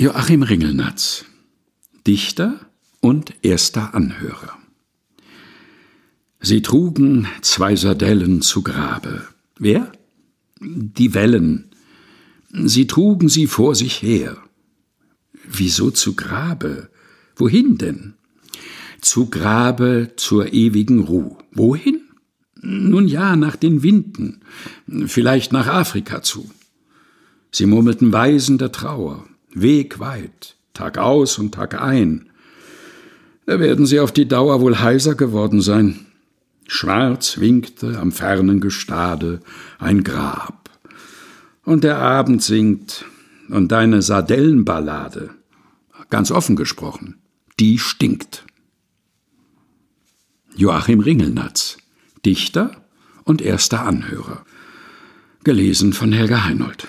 Joachim Ringelnatz, Dichter und erster Anhörer. Sie trugen zwei Sardellen zu Grabe. Wer? Die Wellen. Sie trugen sie vor sich her. Wieso zu Grabe? Wohin denn? Zu Grabe zur ewigen Ruh. Wohin? Nun ja, nach den Winden, vielleicht nach Afrika zu. Sie murmelten Weisen der Trauer, wegweit, Tag aus und Tag ein. Da werden sie auf die Dauer wohl heiser geworden sein. Schwarz winkte am fernen Gestade ein Grab. Und der Abend singt, und deine Sardellenballade, ganz offen gesprochen, die stinkt. Joachim Ringelnatz, Dichter und erster Anhörer. Gelesen von Helga Heinold.